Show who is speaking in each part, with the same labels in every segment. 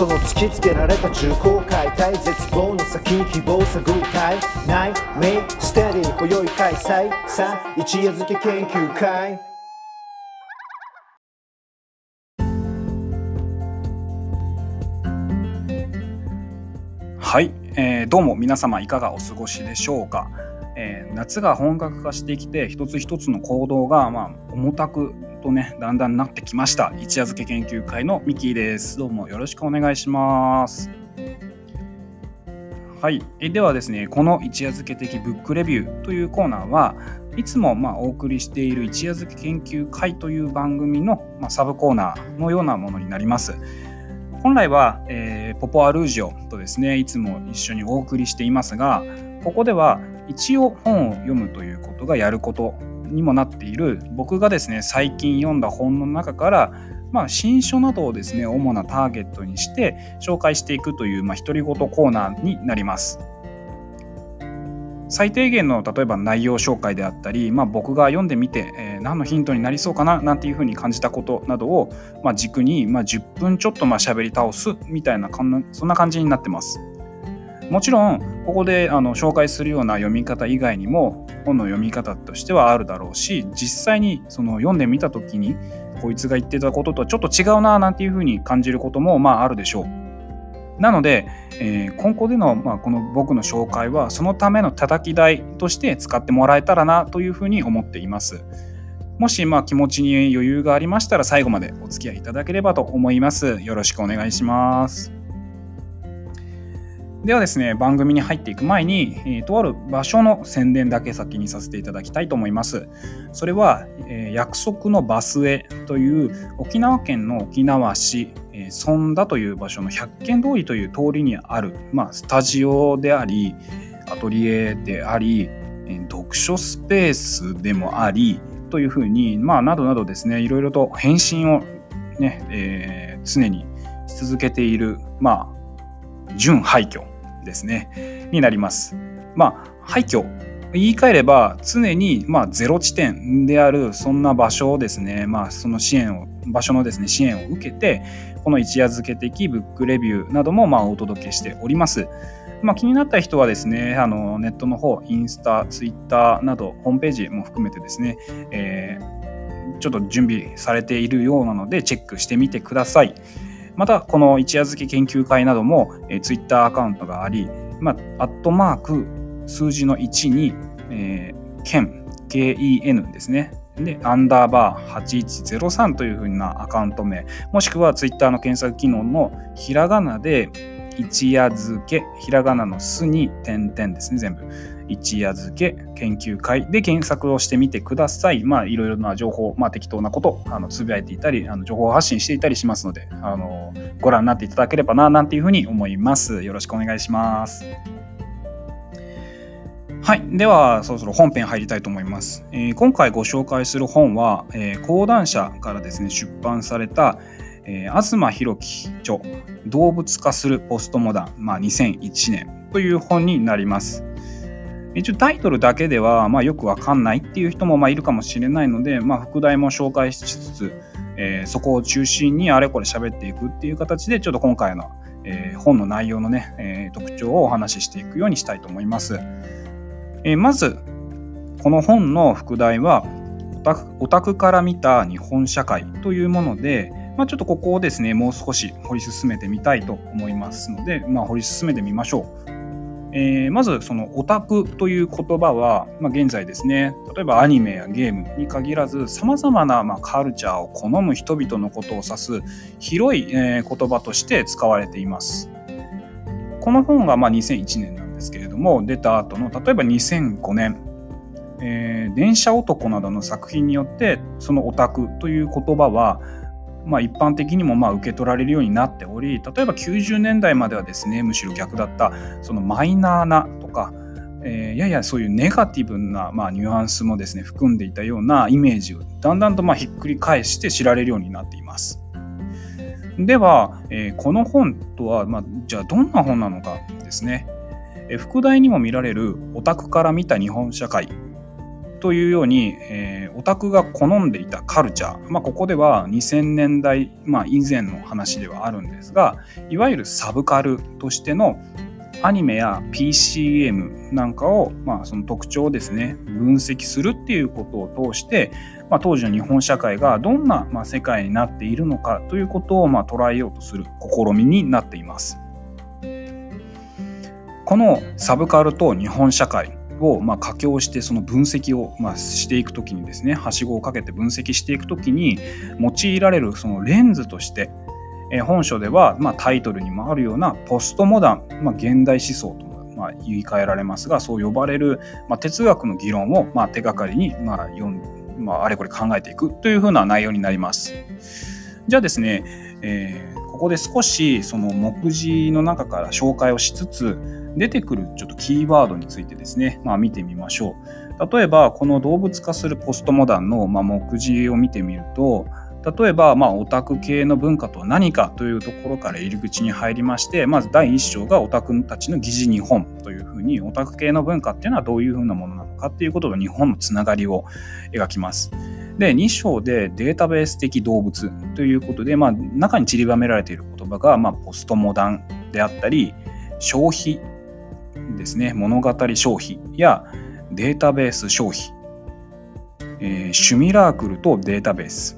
Speaker 1: その突きつけられた重厚解体絶望の先希望探るたいないメイステディ今宵開催。さあ一夜漬け研究会。
Speaker 2: はい、えーどうも皆様いかがお過ごしでしょうか、えー夏が本格化してきて一つ一つの行動が、まあ、重たくとねだんだんなってきました。一夜漬け研究会のミキーです。どうもよろしくお願いします。はい、えではですねこの一夜漬け的ブックレビューというコーナーはいつもまあお送りしている一夜漬け研究会という番組の、まあ、サブコーナーのようなものになります。本来は、えーポポアルージオとですねいつも一緒にお送りしていますがここでは一応本を読むということがやることにもなっている僕がですね最近読んだ本の中からまあ、新書などをですね主なターゲットにして紹介していくという、まあ、独り言コーナーになります。最低限の例えば内容紹介であったり、まあ、僕が読んでみて、えー何のヒントになりそうかななんていうふうに感じたことなどを、まあ、軸に、まあ、10分ちょっとまあ喋り倒すみたいなかんなそんな感じになってます。もちろんここであの紹介するような読み方以外にも本の読み方としてはあるだろうし実際にその読んでみた時にこいつが言ってたこととはちょっと違うななんていうふうに感じることもまああるでしょう。なので、えー今後での、まあ、この僕の紹介はそのための叩き台として使ってもらえたらなというふうに思っています。もしまあ気持ちに余裕がありましたら最後までお付き合いいただければと思います。よろしくお願いします。ではですね、番組に入っていく前に、えーとある場所の宣伝だけ先にさせていただきたいと思います。それは、えー約束のバスへという沖縄県の沖縄市、えー、尊田という場所の百軒通りという通りにある、まあ、スタジオであり、アトリエであり、えー読書スペースでもあり、というふうに、まあ、などなどですね、いろいろと返信をね、えー常にし続けている、まあ、準廃墟ですね、になります。まあ、廃墟、言い換えれば常に、まあ、ゼロ地点であるそんな場所をですね、まあ、その支援を、場所のですね、支援を受けて、この一夜漬け的ブックレビューなども、まあ、お届けしております。まあ、気になった人はですね、あのネットの方、インスタ、ツイッターなど、ホームページも含めてですね、えーちょっと準備されているようなので、チェックしてみてください。また、この一夜漬け研究会なども、えー、ツイッターアカウントがあり、まあ、アットマーク数字の1に、えー、県、KEN ですね。で、アンダーバー8103というふうなアカウント名、もしくはツイッターの検索機能のひらがなで、一夜漬け、ひらがなのすに点々ですね、全部。一夜漬け研究会で検索をしてみてください。まあ、いろいろな情報、まあ、適当なこと、あのつぶやいていたり、あの情報発信していたりしますので、あのご覧になっていただければな、なんていうふうに思います。よろしくお願いします。はい。では、そろそろ本編入りたいと思います。えー今回ご紹介する本は、えー講談社からですね、出版された、えー東博樹著、動物化するポストモダン、まあ、2001年という本になります。一応タイトルだけでは、まあ、よくわかんないっていう人もまあいるかもしれないので、まあ、副題も紹介しつつ、えーそこを中心にあれこれ喋っていくっていう形で、ちょっと今回の、えー本の内容のね、えー特徴をお話ししていくようにしたいと思います。えーまず、この本の副題は、オタクオタクから見た日本社会というもので、まあ、ちょっとここをですね、もう少し掘り進めてみたいと思いますので、まあ、掘り進めてみましょう。えーまずそのオタクという言葉は、まあ、現在ですね例えばアニメやゲームに限らずさまざまなまカルチャーを好む人々のことを指す広い、え言葉として使われています。この本がま2001年なんですけれども出た後の例えば2005年、えー電車男などの作品によってそのオタクという言葉はまあ、一般的にもまあ受け取られるようになっており例えば90年代まではですねむしろ逆だったそのマイナーなとか、えーややそういうネガティブな、まあ、ニュアンスもですね含んでいたようなイメージをだんだんとまあひっくり返して知られるようになっています。では、えーこの本とは、まあ、じゃあどんな本なのかですね。えー副題にも見られるオタクから見た日本社会というように、えー、オタクが好んでいたカルチャー、まあ、ここでは2000年代、まあ、以前の話ではあるんですがいわゆるサブカルとしてのアニメや PCM なんかを、まあ、その特徴をですね分析するっていうことを通して、まあ、当時の日本社会がどんな、まあ、世界になっているのかということを、まあ、捉えようとする試みになっています。このサブカルと日本社会をまあ佳境してその分析をまあしていくときにですねはしごをかけて分析していくときに用いられるそのレンズとして本書ではまあタイトルにもあるようなポストモダン、まあ、現代思想とまあ言い換えられますがそう呼ばれるまあ哲学の議論をまあ手がかりにまあ読んまあ、あれこれ考えていくというふうな内容になります。じゃあですね、えー、ここで少しその目次の中から紹介をしつつ出てくるちょっとキーワードについてですね、まあ、見てみましょう。例えば、この動物化するポストモダンの、ま、目次を見てみると、例えば、まあ、オタク系の文化とは何かというところから入り口に入りまして、まず第1章がオタクたちの疑似日本というふうに、オタク系の文化っていうのはどういうふうなものなのかっていうことと日本のつながりを描きます。で、2章でデータベース的動物ということで、まあ、中に散りばめられている言葉が、まあ、ポストモダンであったり、消費ですね、物語消費やデータベース消費、えー、シュミラークルとデータベース、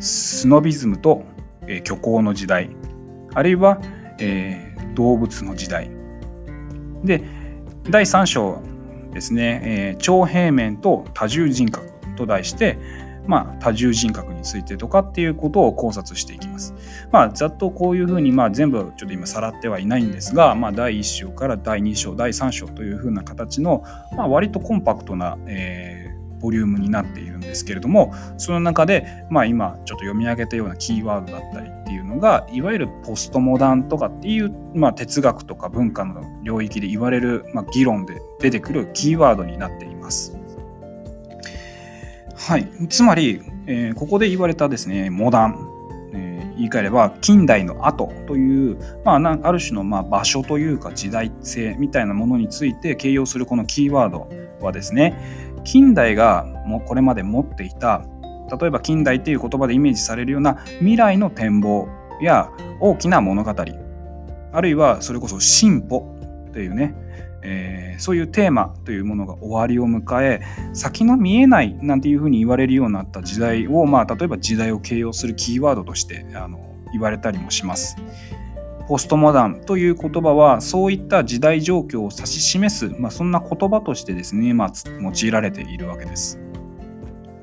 Speaker 2: スノビズムと、えー、虚構の時代、あるいは、えー、動物の時代。で、第3章ですね、えー、超平面と多重人格と題して、まあ、多重人格についてとかっていうことを考察していきます。まあ、ざっとこういうふうに、まあ、全部ちょっと今さらってはいないんですが、まあ、第1章から第2章、第3章というふうな形の、まあ、割とコンパクトな、えー、ボリュームになっているんですけれども、その中で、まあ、今ちょっと読み上げたようなキーワードだったりのが、いわゆるポストモダンとかっていう、まあ、哲学とか文化の領域で言われる、まあ、議論で出てくるキーワードになっています。はい、つまり、えー、ここで言われたですねモダン、えー、言い換えれば近代の後という、まあ、ある種のまあ場所というか時代性みたいなものについて形容するこのキーワードはですね近代がもこれまで持っていた例えば近代っていう言葉でイメージされるような未来の展望や大きな物語あるいはそれこそ進歩というねえー、そういうテーマというものが終わりを迎え先の見えないなんていうふうに言われるようになった時代を、まあ、例えば時代を形容するキーワードとしてあの言われたりもします。ポストモダンという言葉はそういった時代状況を指し示す、まあ、そんな言葉としてですね、まあ、用いられているわけです。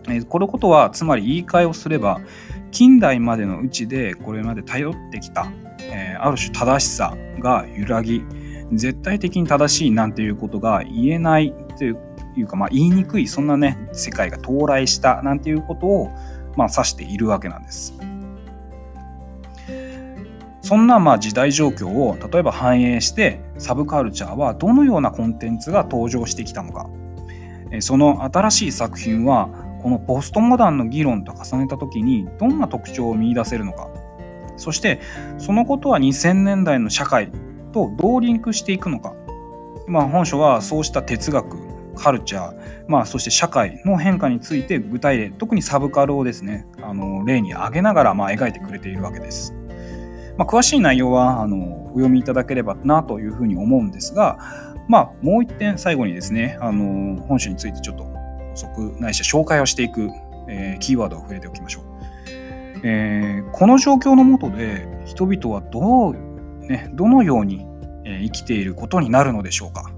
Speaker 2: えこのことはつまり言い換えをすれば近代までのうちでこれまで頼ってきた、えー、ある種正しさが揺らぎ絶対的に正しいなんていうことが言えないというか、まあ、言いにくいそんなね世界が到来したなんていうことを、まあ、指しているわけなんです。そんなまあ時代状況を例えば反映してサブカルチャーはどのようなコンテンツが登場してきたのかその新しい作品はこのポストモダンの議論と重ねた時にどんな特徴を見いだせるのかそしてそのことは2000年代の社会とどうリンクしていくのか、まあ、本書はそうした哲学カルチャー、まあ、そして社会の変化について具体例特にサブカルをですねあの例に挙げながらまあ描いてくれているわけです。まあ、詳しい内容はあのお読みいただければなというふうに思うんですが、まあ、もう一点最後にですねあの本書についてちょっと補足ないし紹介をしていく、えー、キーワードを触れておきましょう。えー、この状況のもとで人々はどうね、どのように生きていることになるのでしょうか。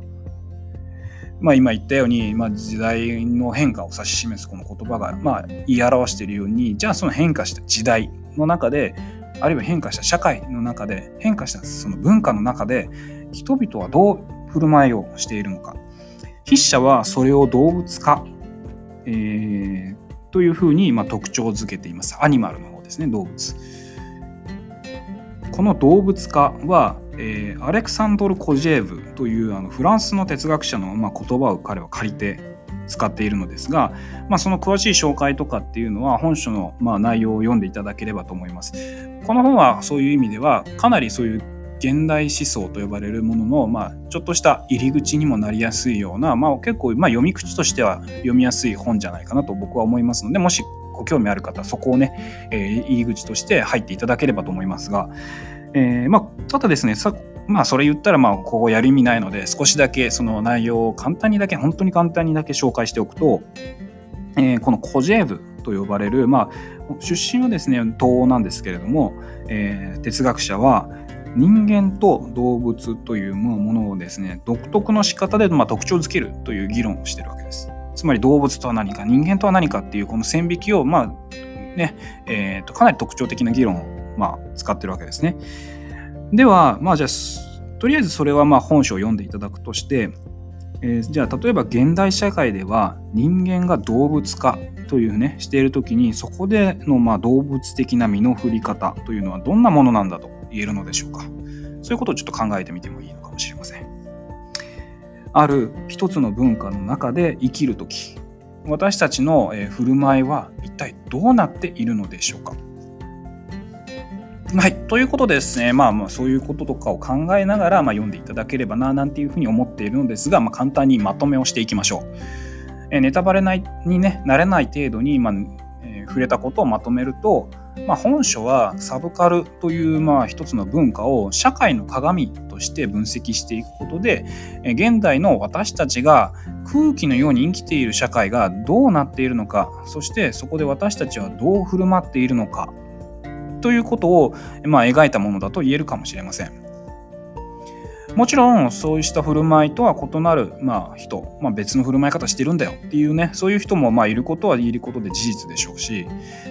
Speaker 2: まあ、今言ったように、まあ、時代の変化を指し示すこの言葉が、まあ、言い表しているようにじゃあその変化した時代の中であるいは変化した社会の中で変化したその文化の中で人々はどう振る舞いをしているのか筆者はそれを動物化、えー、というふうにまあ特徴づけていますアニマルの方ですね動物。この動物化は、えー、アレクサンドル・コジェーブというあのフランスの哲学者の、まあ、言葉を彼は借りて使っているのですが、まあ、その詳しい紹介とかっていうのは本書の、まあ、内容を読んでいただければと思います。この本はそういう意味ではかなりそういう現代思想と呼ばれるものの、まあ、ちょっとした入り口にもなりやすいような、まあ、結構、まあ、読み口としては読みやすい本じゃないかなと僕は思いますのでもしご興味ある方そこをね、えー、入り口として入っていただければと思いますが、えー、まあ、ただですねさまあそれ言ったらまあここやる意味ないので少しだけその内容を簡単にだけ本当に簡単にだけ紹介しておくと、えー、このコジェーブと呼ばれる、まあ、出身はですね東欧なんですけれども、え、哲学者は人間と動物というものをですね独特の仕方でま特徴づけるという議論をしてるわけです。つまり動物とは何か人間とは何かっていうこの線引きをまあね、えー、とかなり特徴的な議論をまあ使ってるわけですね。ではまあじゃあとりあえずそれはまあ本書を読んでいただくとして、えー、じゃあ例えば現代社会では人間が動物化というねしている時にそこでのま動物的な身の振り方というのはどんなものなんだと言えるのでしょうかそういうことをちょっと考えてみてもいいのかもしれませんある一つの文化の中で生きる時私たちの振る舞いは一体どうなっているのでしょうかはい。ということでですね、まあまあそういうこととかを考えながら、まあ、読んでいただければな、なんていうふうに思っているのですが、まあ、簡単にまとめをしていきましょう。えネタバレないに、ね、なれない程度に、まあえー、触れたことをまとめると、まあ、本書はサブカルという、まあ、一つの文化を社会の鏡として分析していくことで、現代の私たちが空気のように生きている社会がどうなっているのかそしてそこで私たちはどう振る舞っているのかということを、まあ、描いたものだと言えるかもしれません。もちろんそうした振る舞いとは異なる、まあ、人、まあ、別の振る舞い方してるんだよっていうねそういう人もまあいることはいることで事実でしょうし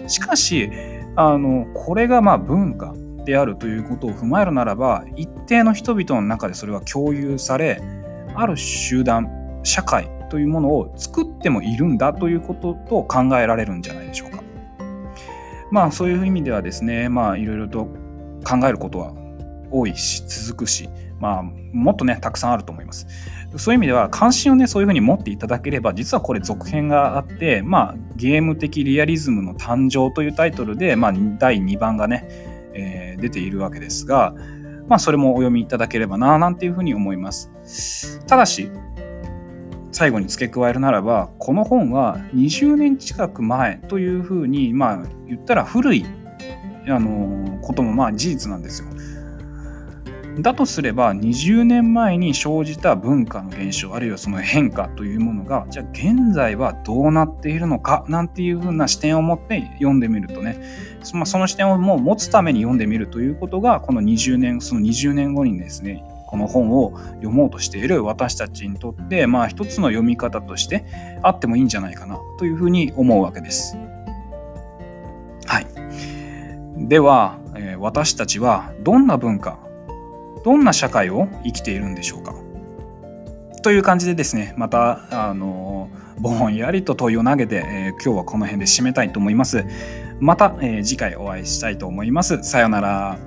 Speaker 2: しかしあのこれがまあ文化であるということを踏まえるならば一定の人々の中でそれは共有されある集団社会というものを作ってもいるんだということと考えられるんじゃないでしょうか。まあそういう意味ではですねまあいろいろと考えることは多いし続くしまあ、もっとね、たくさんあると思います。そういう意味では、関心をね、そういうふうに持っていただければ、実はこれ続編があって、まあ、ゲーム的リアリズムの誕生というタイトルで、まあ、第2番がね、えー、出ているわけですが、まあ、それもお読みいただければな、なんていうふうに思います。ただし、最後に付け加えるならば、この本は20年近く前というふうに、まあ、言ったら古い、あのこともまあ事実なんですよ。だとすれば20年前に生じた文化の現象あるいはその変化というものがじゃあ現在はどうなっているのかなんていうふうな視点を持って読んでみるとねその視点をもう持つために読んでみるということがこの20年その20年後にですねこの本を読もうとしている私たちにとってまあ一つの読み方としてあってもいいんじゃないかなというふうに思うわけです。はい。では、え私たちはどんな文化どんな社会を生きているんでしょうか？という感じでですねまたあのぼんやりと問いを投げて、えー、今日はこの辺で締めたいと思います。また、えー、次回お会いしたいと思います。さようなら。